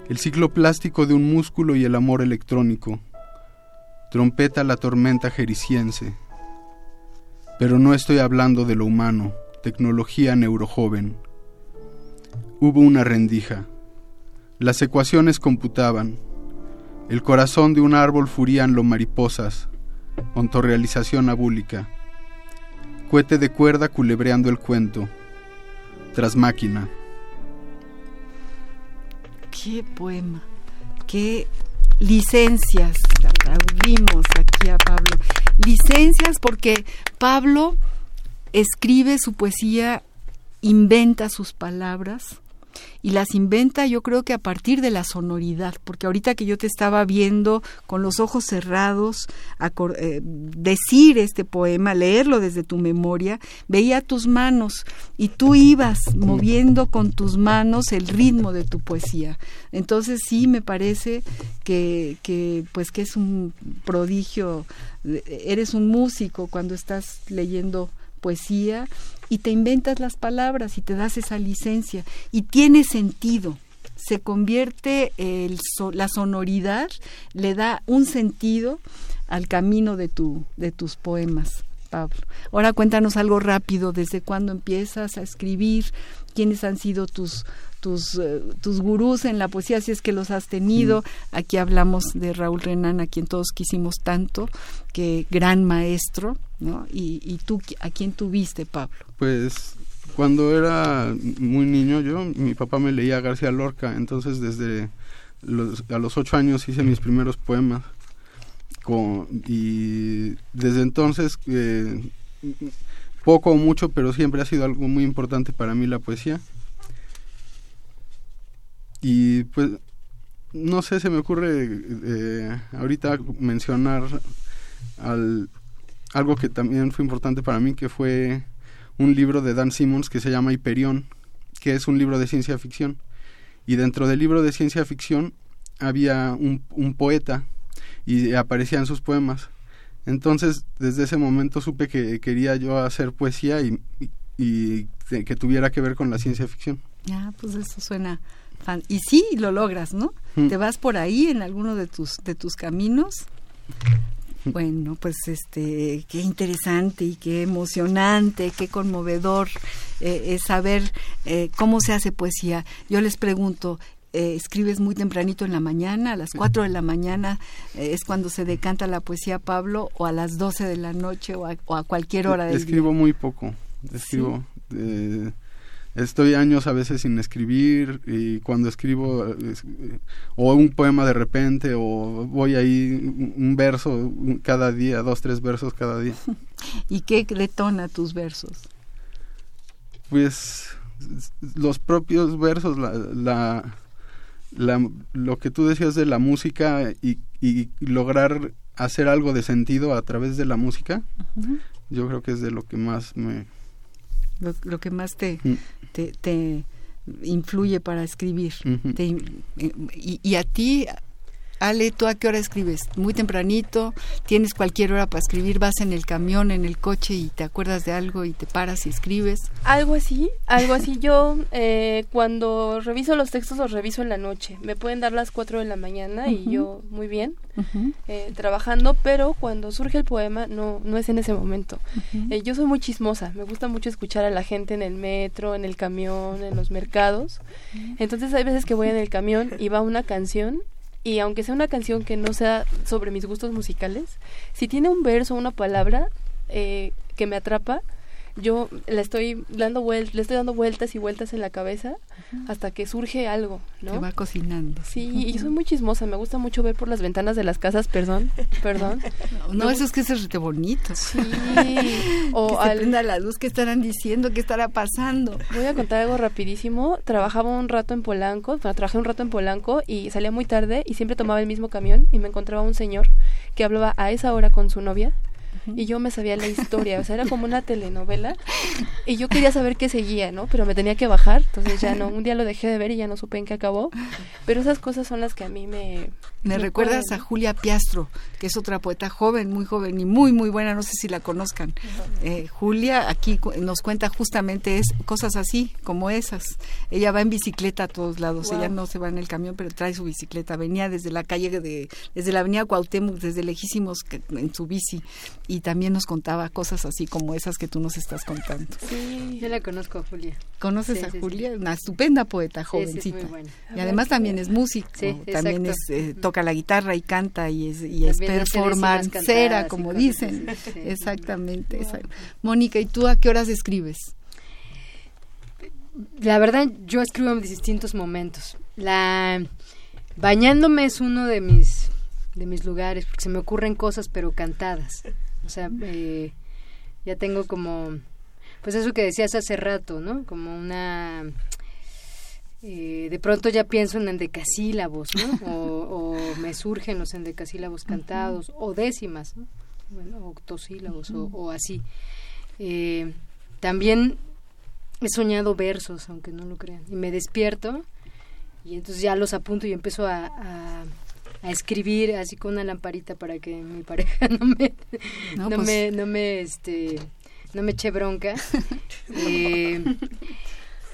El ciclo plástico de un músculo y el amor electrónico. Trompeta la tormenta jericiense. Pero no estoy hablando de lo humano, tecnología neurojoven. Hubo una rendija. Las ecuaciones computaban. El corazón de un árbol furían lo mariposas. Ontorrealización abúlica cohete de cuerda culebreando el cuento. Tras máquina. Qué poema, qué licencias. Abrimos aquí a Pablo. Licencias porque Pablo escribe su poesía, inventa sus palabras y las inventa yo creo que a partir de la sonoridad, porque ahorita que yo te estaba viendo con los ojos cerrados eh, decir este poema, leerlo desde tu memoria, veía tus manos y tú ibas moviendo con tus manos el ritmo de tu poesía. Entonces sí me parece que, que pues que es un prodigio, eres un músico cuando estás leyendo poesía y te inventas las palabras y te das esa licencia. Y tiene sentido. Se convierte el la sonoridad le da un sentido al camino de tu de tus poemas Pablo. Ahora cuéntanos algo rápido desde cuándo empiezas a escribir quiénes han sido tus tus, eh, tus gurús en la poesía, si es que los has tenido. Mm. Aquí hablamos de Raúl Renan, a quien todos quisimos tanto, que gran maestro, ¿no? Y, y tú, ¿a quién tuviste, Pablo? Pues cuando era muy niño yo, mi papá me leía García Lorca, entonces desde a los ocho años hice mis primeros poemas. Con, y desde entonces, eh, poco o mucho, pero siempre ha sido algo muy importante para mí la poesía. Y pues, no sé, se me ocurre eh, ahorita mencionar al, algo que también fue importante para mí, que fue un libro de Dan Simmons que se llama Hiperión, que es un libro de ciencia ficción. Y dentro del libro de ciencia ficción había un, un poeta y aparecían sus poemas. Entonces, desde ese momento supe que quería yo hacer poesía y, y, que tuviera que ver con la ciencia ficción. Ya, pues eso suena y sí, lo logras, ¿no? Mm. Te vas por ahí en alguno de tus, de tus caminos. Bueno, pues este, qué interesante y qué emocionante, qué conmovedor eh, es saber eh, cómo se hace poesía. Yo les pregunto, eh, escribes muy tempranito en la mañana, a las 4 de la mañana es cuando se decanta la poesía Pablo, o a las 12 de la noche o a, cualquier hora del Escribo muy poco, escribo estoy años a veces sin escribir y cuando escribo o un poema de repente o voy ahí un verso cada día, dos, tres versos cada día. ¿Y qué detona tus versos? Pues los propios versos, la, la, lo que tú decías de la música y, y, lograr hacer algo de sentido a través de la música, yo creo que es de lo que más me, lo, que más te, mm. te, te, influye para escribir. Eh, y, a ti, Ale, ¿tú a qué hora escribes? Muy tempranito, tienes cualquier hora para escribir, vas en el camión, en el coche y te acuerdas de algo y te paras y escribes. Algo así, algo así. Yo eh, cuando reviso los textos los reviso en la noche. Me pueden dar las 4 de la mañana y yo muy bien eh, trabajando, pero cuando surge el poema no, no es en ese momento. Eh, yo soy muy chismosa, me gusta mucho escuchar a la gente en el metro, en el camión, en los mercados. Entonces hay veces que voy en el camión y va una canción y aunque sea una canción que no sea sobre mis gustos musicales, si tiene un verso, una palabra eh, que me atrapa, yo la estoy dando vueltas, le estoy dando vueltas y vueltas en la cabeza hasta que surge algo, ¿no? Se va cocinando. Sí, y soy muy chismosa, me gusta mucho ver por las ventanas de las casas, perdón, perdón. No, eso es que es rete bonito. Sí. o que se prenda la luz, ¿qué estarán diciendo? ¿Qué estará pasando? Voy a contar algo rapidísimo. Trabajaba un rato en Polanco, bueno, trabajé un rato en Polanco y salía muy tarde y siempre tomaba el mismo camión y me encontraba un señor que hablaba a esa hora con su novia y yo me sabía la historia, o sea, era como una telenovela y yo quería saber qué seguía, ¿no? Pero me tenía que bajar, entonces ya no, un día lo dejé de ver y ya no supe en qué acabó, pero esas cosas son las que a mí me... Me, recuerdas a Julia Piastro, que es otra poeta joven, muy joven y muy, muy buena, no sé si la conozcan. Eh, Julia aquí nos cuenta justamente es, cosas así, como esas. Ella va en bicicleta a todos lados, ella no se va en el camión, pero trae su bicicleta, venía desde la calle de, desde la avenida Cuauhtémoc, desde lejísimos en su bici y también nos contaba cosas así como esas que tú nos estás contando. Sí, yo la conozco, Julia. ¿Conoces a Julia? Una estupenda poeta, jovencita. Y además también es músico, también es, eh, toca la guitarra y canta y es, y es performancera, como dicen. Exactamente. Mónica, ¿y tú a qué horas escribes? La verdad, yo escribo en distintos momentos. La bañándome es uno de mis de mis lugares porque se me ocurren cosas pero cantadas. O sea, eh, ya tengo como, pues eso que decías hace rato, ¿no? Como una... Eh, de pronto ya pienso en endecasílabos, ¿no? O, me surgen los endecasílabos cantados, o décimas, ¿no? Bueno, octosílabos, o, así. Eh, también he soñado versos, aunque no lo crean, y me despierto y entonces ya los apunto y empiezo a a escribir así con una lamparita para que mi pareja no me no, pues me no me este no me eche bronca eh,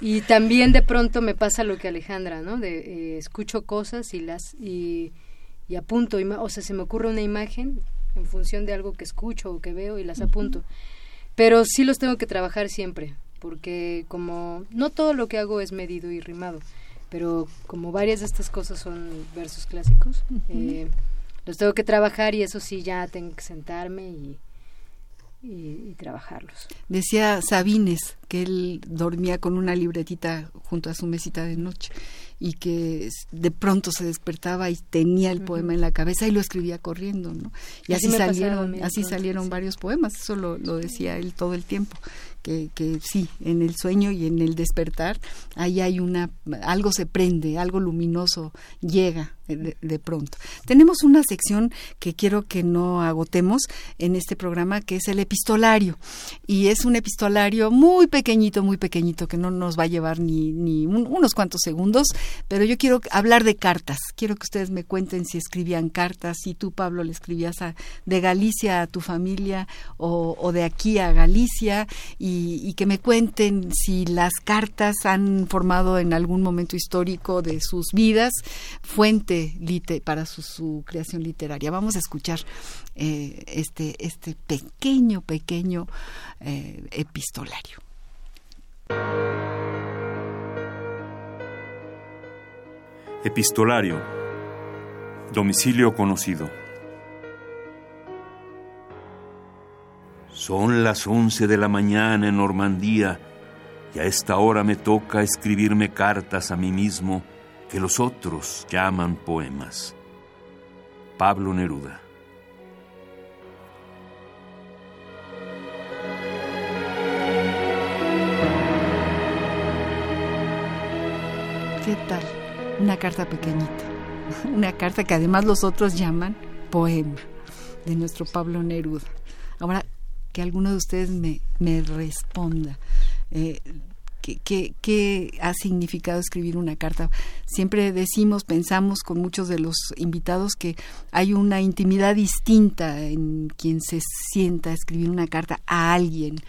y también de pronto me pasa lo que Alejandra no de eh, escucho cosas y las y, y apunto o sea se me ocurre una imagen en función de algo que escucho o que veo y las apunto. Pero sí los tengo que trabajar siempre porque como no todo lo que hago es medido y rimado pero como varias de estas cosas son versos clásicos, eh, los tengo que trabajar y eso sí ya tengo que sentarme y, y, trabajarlos. Decía Sabines que él dormía con una libretita junto a su mesita de noche y que de pronto se despertaba y tenía el poema en la cabeza y lo escribía corriendo, ¿no? Y así, salieron, así salieron varios poemas, eso lo, lo decía él todo el tiempo que, que sí, en el sueño y en el despertar, ahí hay una, algo se prende, algo luminoso llega de, pronto. Tenemos una sección que quiero que no agotemos en este programa, que es el epistolario. Y es un epistolario muy pequeñito, muy pequeñito, que no nos va a llevar ni, ni unos cuantos segundos, pero yo quiero hablar de cartas. Quiero que ustedes me cuenten si escribían cartas, si tú, Pablo, le escribías a, de Galicia a tu familia o, o de aquí a Galicia y, que me cuenten si las cartas han formado en algún momento histórico de sus vidas fuente para su, creación literaria. Vamos a escuchar eh, este, este pequeño, pequeño eh, epistolario. Epistolario. Domicilio conocido. Son las once de la mañana en Normandía y a esta hora me toca escribirme cartas a mí mismo que los otros llaman poemas. Pablo Neruda. ¿Qué tal? Una carta pequeñita. Una carta que además los otros llaman poema de nuestro Pablo Neruda. Ahora, que alguno de ustedes me, me responda. Eh, ¿qué, ha significado escribir una carta? Siempre decimos, pensamos con muchos de los invitados que hay una intimidad distinta en quien se sienta a escribir una carta a alguien.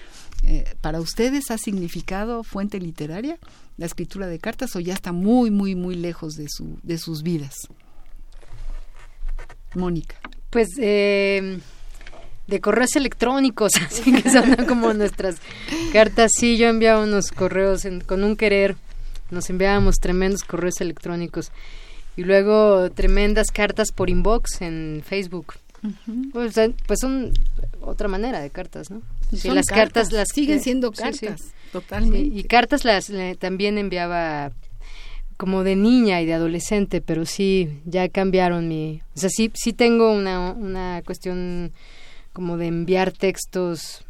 Eh, ¿Para ustedes ha significado fuente literaria la escritura de cartas o ya está muy, muy, muy lejos de, su, de sus vidas? Mónica. Pues eh, de correos electrónicos, así que son como nuestras cartas. Sí, yo enviaba unos correos con un querer, nos enviábamos tremendos correos electrónicos y luego tremendas cartas por inbox en Facebook. Pues, pues, son otra manera de cartas, ¿no? Sí, las cartas, las siguen siendo cartas, totalmente. y cartas las también enviaba como de niña y de adolescente, pero sí, ya cambiaron mi... O sea, sí, sí tengo una, una cuestión como de enviar textos,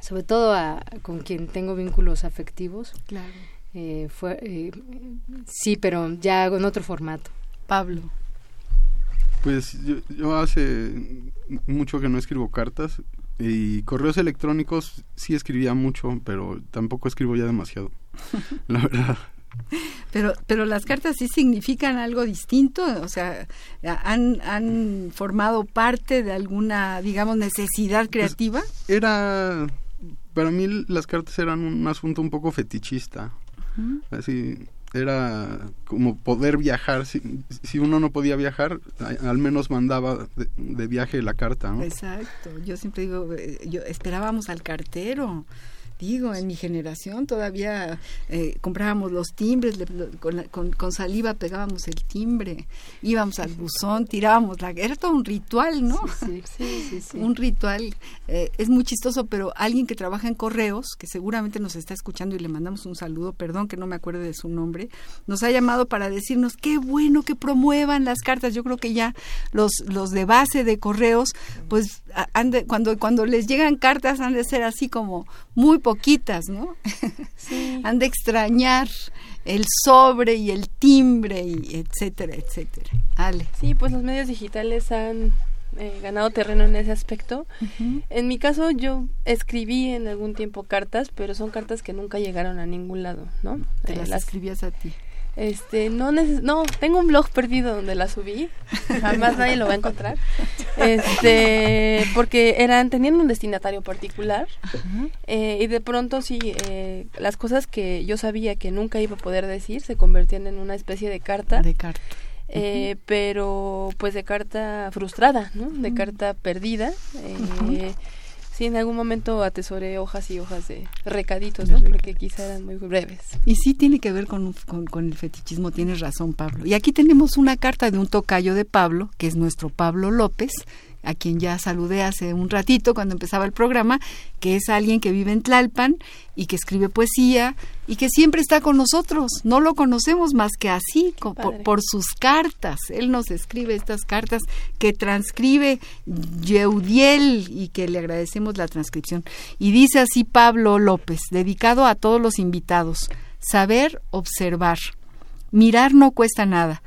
sobre todo a, con quien tengo vínculos afectivos. Claro. Eh, fue, eh, sí, pero ya en otro formato. Pablo. Pues yo, yo hace mucho que no escribo cartas y correos electrónicos sí escribía mucho, pero tampoco escribo ya demasiado. La verdad. Pero, pero las cartas sí significan algo distinto, o sea, han, han formado parte de alguna, digamos, necesidad pues, creativa. era, para mí las cartas eran un asunto un poco fetichista, así, era como poder viajar, si, si, uno no podía viajar, al menos mandaba de, viaje la carta. ¿no? Exacto, yo siempre digo, eh, yo esperábamos al cartero digo, en mi generación todavía eh, comprábamos los timbres, con, saliva pegábamos el timbre, íbamos al buzón, tirábamos la... Era todo un ritual, ¿no? Sí, sí, sí. un ritual. Eh, es muy chistoso, pero alguien que trabaja en correos, que seguramente nos está escuchando y le mandamos un saludo, perdón que no me acuerde de su nombre, nos ha llamado para decirnos qué bueno que promuevan las cartas. Yo creo que ya los, los de base de correos, pues cuando, cuando les llegan cartas han de ser así como muy poquitas, ¿no? Sí. Han de extrañar el sobre y el timbre y etcétera, etcétera. Ale. Sí, pues los medios digitales han eh, ganado terreno en ese aspecto. En mi caso yo escribí en algún tiempo cartas, pero son cartas que nunca llegaron a ningún lado, ¿no? Te eh, las escribías a ti. Este, no no, tengo un blog perdido donde la subí. Jamás nadie lo va a encontrar. Este, porque eran tenían un destinatario particular eh, y de pronto sí eh, las cosas que yo sabía que nunca iba a poder decir se convertían en una especie de carta. De carta. Eh, pero pues de carta frustrada, ¿no? De carta perdida. Sí, en algún momento atesoré hojas y hojas de recaditos, ¿no? Porque quizá eran muy breves. Y sí tiene que ver con, con, con, el fetichismo, tienes razón, Pablo. Y aquí tenemos una carta de un tocayo de Pablo, que es nuestro Pablo López, a quien ya saludé hace un ratito cuando empezaba el programa, que es alguien que vive en Tlalpan y que escribe poesía y que siempre está con nosotros. No lo conocemos más que así, por, sus cartas. Él nos escribe estas cartas que transcribe Yeudiel y que le agradecemos la transcripción. Y dice así Pablo López, dedicado a todos los invitados, saber observar. Mirar no cuesta nada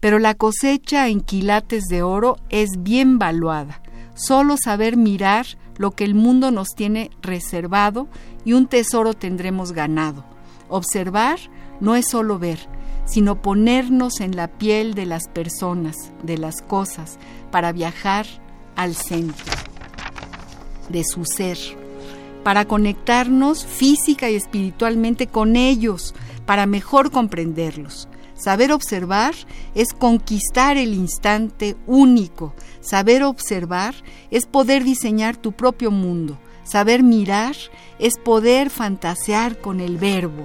pero la cosecha en quilates de oro es bien valuada. Solo saber mirar lo que el mundo nos tiene reservado y un tesoro tendremos ganado. Observar no es solo ver, sino ponernos en la piel de las personas, de las cosas, para viajar al centro de su ser, para conectarnos física y espiritualmente con ellos, para mejor comprenderlos. Saber observar es conquistar el instante único. Saber observar es poder diseñar tu propio mundo. Saber mirar es poder fantasear con el verbo.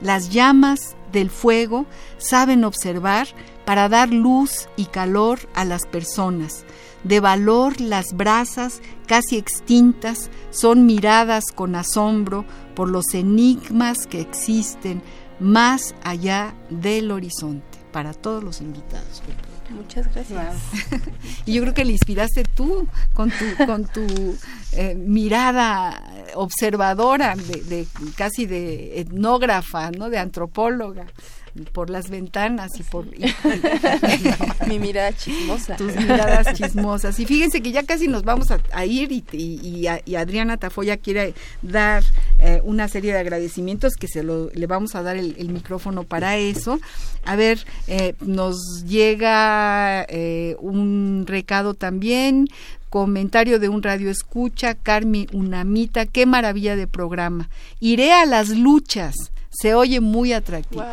Las llamas del fuego saben observar para dar luz y calor a las personas. De valor las brasas casi extintas son miradas con asombro por los enigmas que existen más allá del horizonte para todos los invitados. Muchas gracias. y yo creo que le inspiraste tú con tu, con tu eh, mirada observadora, de, casi de etnógrafa, ¿no? de antropóloga por las ventanas y por mi mirada chismosa tus miradas chismosas y fíjense que ya casi nos vamos a, ir y, y, Adriana Tafoya quiere dar eh, una serie de agradecimientos que se lo, le vamos a dar el, el micrófono para eso. A ver, eh, nos llega eh, un recado también comentario de un radio escucha, Carmi Unamita, qué maravilla de programa. Iré a las luchas se oye muy atractivo.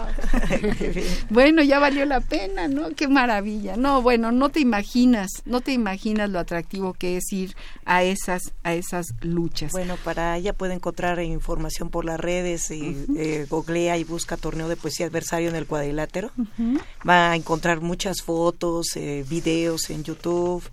bueno, ya valió la pena, ¿no? Qué maravilla. No, bueno, no te imaginas, no te imaginas lo atractivo que es ir a esas a esas luchas. Bueno, para ella puede encontrar información por las redes y eh, googlea y busca torneo de poesía adversario en el cuadrilátero. Va a encontrar muchas fotos, eh, videos en YouTube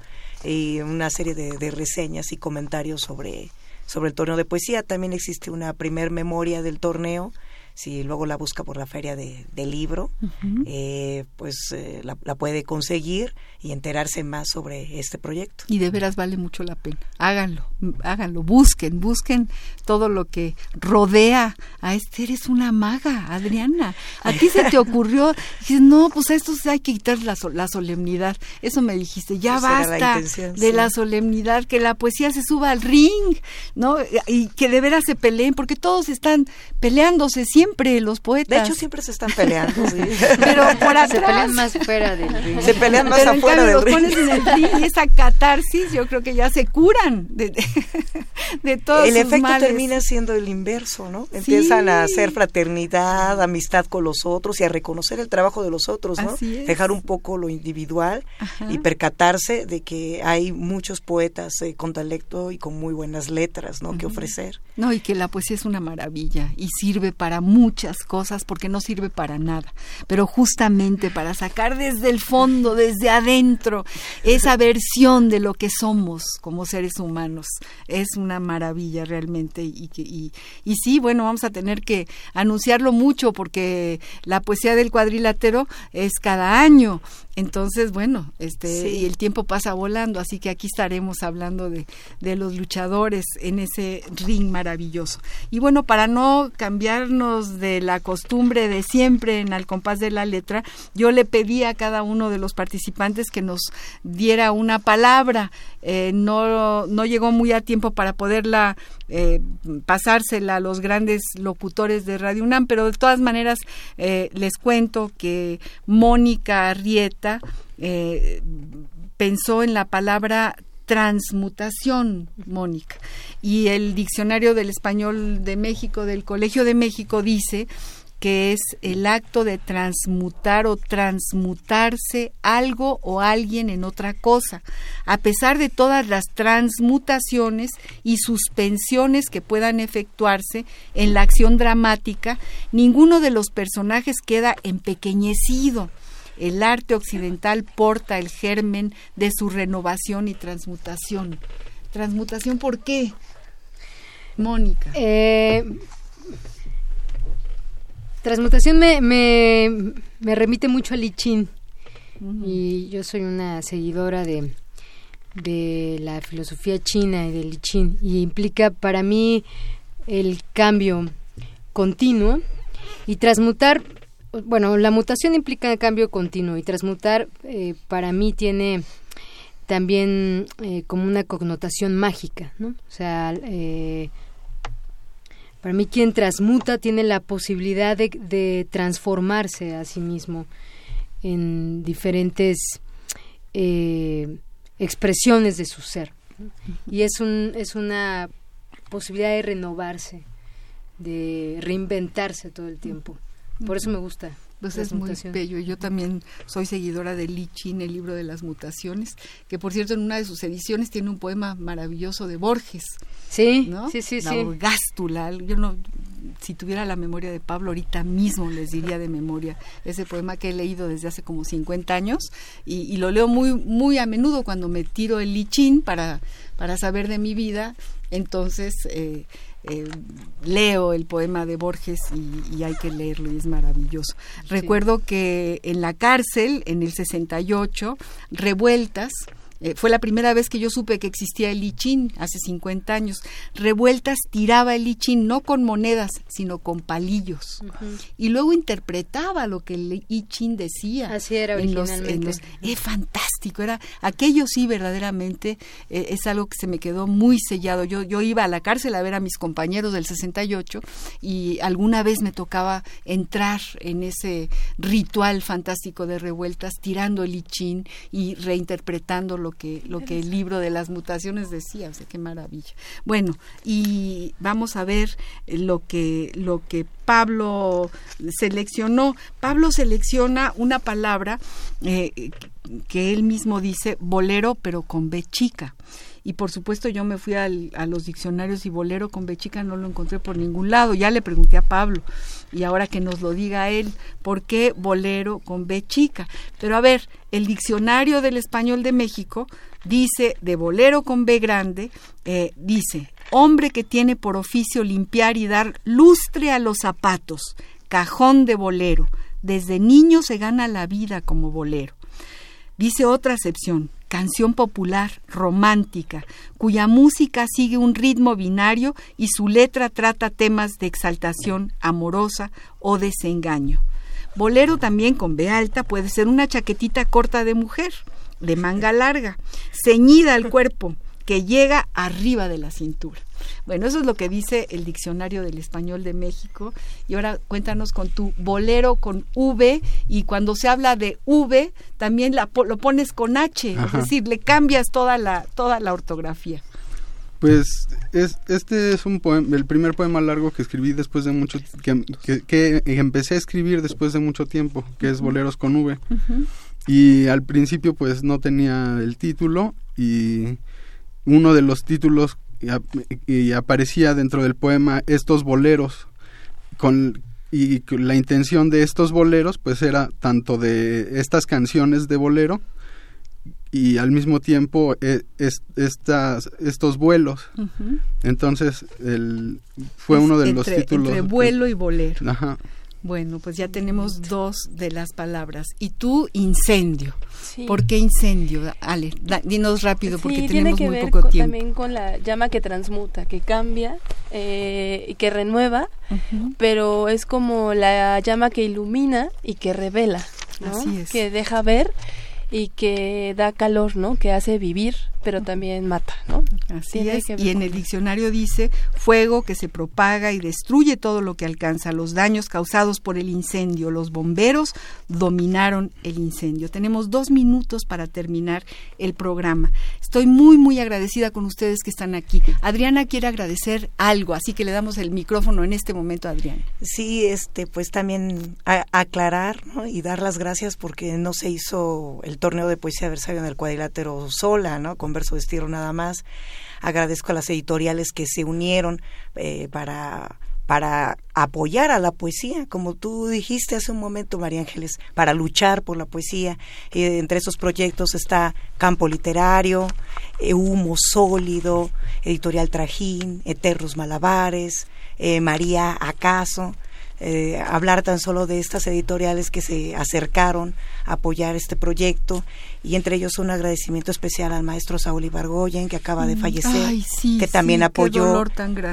y una serie de, de reseñas y comentarios sobre sobre el torneo de poesía. También existe una primer memoria del torneo si luego la busca por la feria de, libro, eh, pues eh, la, puede conseguir y enterarse más sobre este proyecto. Y de veras vale mucho la pena. Háganlo, háganlo, busquen, busquen todo lo que rodea a este. Eres una maga, Adriana. A ti se te ocurrió, dices, no, pues a esto hay que quitar la, la solemnidad. Eso me dijiste, ya basta de la solemnidad, que la poesía se suba al ring, ¿no? Y que de veras se peleen, porque todos están peleándose siempre los poetas. De hecho, siempre se están peleando, Pero por atrás. Se pelean más fuera del ring. Se pelean más afuera del ring. pones en el ring y esa catarsis, yo creo que ya se curan de, de, todos El efecto males. termina siendo el inverso, ¿no? Empiezan a hacer fraternidad, amistad con los otros y a reconocer el trabajo de los otros, ¿no? Dejar un poco lo individual y percatarse de que hay muchos poetas eh, con talento y con muy buenas letras, ¿no? Que ofrecer. No, y que la poesía es una maravilla y sirve para muchas cosas porque no sirve para nada, pero justamente para sacar desde el fondo, desde adentro, esa versión de lo que somos como seres humanos. Es una maravilla realmente y, y, y sí, bueno, vamos a tener que anunciarlo mucho porque la poesía del cuadrilátero es cada año entonces, bueno, este y el tiempo pasa volando, así que aquí estaremos hablando de, de, los luchadores en ese ring maravilloso. Y bueno, para no cambiarnos de la costumbre de siempre en Al compás de la letra, yo le pedí a cada uno de los participantes que nos diera una palabra. Eh, no, no llegó muy a tiempo para poderla eh, pasársela a los grandes locutores de Radio UNAM, pero de todas maneras eh, les cuento que Mónica Eh, pensó en la palabra transmutación, Mónica. Y el diccionario del español de México, del Colegio de México, dice que es el acto de transmutar o transmutarse algo o alguien en otra cosa. A pesar de todas las transmutaciones y suspensiones que puedan efectuarse en la acción dramática, ninguno de los personajes queda empequeñecido. El arte occidental porta el germen de su renovación y transmutación. ¿Transmutación por qué? Mónica. Eh, Transmutación me, me, me remite mucho a Lichín. Y yo soy una seguidora de, de la filosofía china y de Lichín. Y implica para mí el cambio continuo y transmutar. Bueno, la mutación implica cambio continuo y transmutar eh, para mí tiene también eh, como una connotación mágica, ¿no? O sea, eh, para mí quien transmuta tiene la posibilidad de, transformarse a sí mismo en diferentes expresiones de su ser. Y es, un, es una posibilidad de renovarse, de reinventarse todo el tiempo. Por eso me gusta. Pues es muy bello. Yo también soy seguidora de Li Chin, el libro de las mutaciones, que por cierto en una de sus ediciones tiene un poema maravilloso de Borges. Sí, sí, sí, la Orgástula. Yo no, si tuviera la memoria de Pablo ahorita mismo les diría de memoria ese poema que he leído desde hace como 50 años y, lo leo muy muy a menudo cuando me tiro el lichín para para saber de mi vida. Entonces eh, eh, leo el poema de Borges y, hay que leerlo y es maravilloso. Recuerdo que en la cárcel, en el 68, Revueltas, eh, fue la primera vez que yo supe que existía el lichín, hace 50 años. Revueltas tiraba el lichín no con monedas, sino con palillos. Y luego interpretaba lo que el lichín decía. Así era originalmente. es fantástico, era aquello sí verdaderamente eh, es algo que se me quedó muy sellado. Yo, yo iba a la cárcel a ver a mis compañeros del 68 y alguna vez me tocaba entrar en ese ritual fantástico de revueltas, tirando el lichín y reinterpretando lo que, lo que el libro de las mutaciones decía. O sea, qué maravilla. Bueno, y vamos a ver lo que, lo que Pablo seleccionó. Pablo selecciona una palabra eh, que él mismo dice bolero, pero con B chica y por supuesto yo me fui a los diccionarios y bolero con bechica no lo encontré por ningún lado. Ya le pregunté a Pablo y ahora que nos lo diga él, ¿por qué bolero con bechica? Pero a ver, el diccionario del español de México dice de bolero con B grande, eh, dice, hombre que tiene por oficio limpiar y dar lustre a los zapatos, cajón de bolero. Desde niño se gana la vida como bolero. Dice otra acepción, canción popular, romántica, cuya música sigue un ritmo binario y su letra trata temas de exaltación amorosa o desengaño. Bolero también con B alta puede ser una chaquetita corta de mujer, de manga larga, ceñida al cuerpo, que llega arriba de la cintura. Bueno, eso es lo que dice el diccionario del español de México. Y ahora cuéntanos con tu bolero con V y cuando se habla de V también la, lo pones con H, es decir, le cambias toda la, toda la ortografía. Pues es, este es un poema, el primer poema largo que escribí después de mucho que, que, empecé a escribir después de mucho tiempo, que es Boleros con V. Y al principio pues no tenía el título y uno de los títulos y, aparecía dentro del poema estos boleros con y la intención de estos boleros pues era tanto de estas canciones de bolero y al mismo tiempo e, estas, estos vuelos. Entonces el, fue uno de los títulos. Entre vuelo y bolero. Ajá. Bueno, pues ya tenemos dos de las palabras. Y tú, incendio. ¿Por qué incendio? Ale, dinos rápido porque tenemos tiene que muy ver poco tiempo. También con la llama que transmuta, que cambia eh, y que renueva, pero es como la llama que ilumina y que revela, ¿no? Así es. Que deja ver y que da calor, ¿no? Que hace vivir pero también mata, ¿no? Así es. Y en el diccionario dice fuego que se propaga y destruye todo lo que alcanza, los daños causados por el incendio. Los bomberos dominaron el incendio. Tenemos dos minutos para terminar el programa. Estoy muy, muy agradecida con ustedes que están aquí. Adriana quiere agradecer algo, así que le damos el micrófono en este momento a Adriana. Sí, este, pues también aclarar y dar las gracias porque no se hizo el torneo de poesía adversario en el cuadrilátero sola, ¿no? Con verso de nada más. Agradezco a las editoriales que se unieron eh, para para apoyar a la poesía, como tú dijiste hace un momento, María Ángeles, para luchar por la poesía. Eh, entre esos proyectos está Campo Literario, eh, Humo Sólido, Editorial Trajín, Eternos Malabares, María Acaso. Hablar tan solo de estas editoriales que se acercaron a apoyar este proyecto y entre ellos un agradecimiento especial al maestro Saúl Ibargoyen, que acaba de mm, fallecer, que también apoyó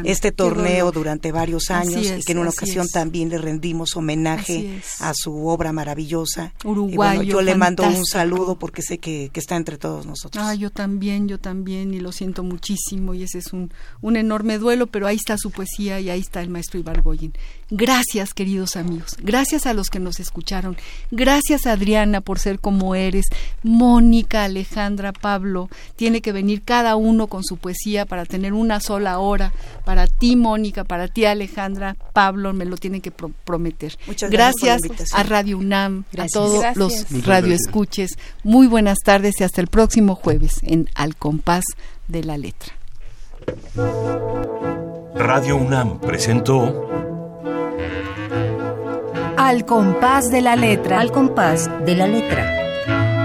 este torneo durante varios años y que en una ocasión también le rendimos homenaje a su obra maravillosa. Uruguayo, yo le mando un saludo porque sé que, está entre todos nosotros. Ah, yo también, yo también, y lo siento muchísimo, y ese es un, un enorme duelo, pero ahí está su poesía y ahí está el maestro Ibargoyen. Gracias, queridos amigos. Gracias a los que nos escucharon. Gracias, Adriana, por ser como eres. Mónica, Alejandra, Pablo, tiene que venir cada uno con su poesía para tener una sola hora. Para ti, Mónica, para ti, Alejandra, Pablo, me lo tienen que prometer. Muchas gracias, a Radio UNAM, a todos los radioescuches. Muy buenas tardes y hasta el próximo jueves en Al Compás de la Letra. Radio UNAM presentó Al Compás de la Letra. Al Compás de la Letra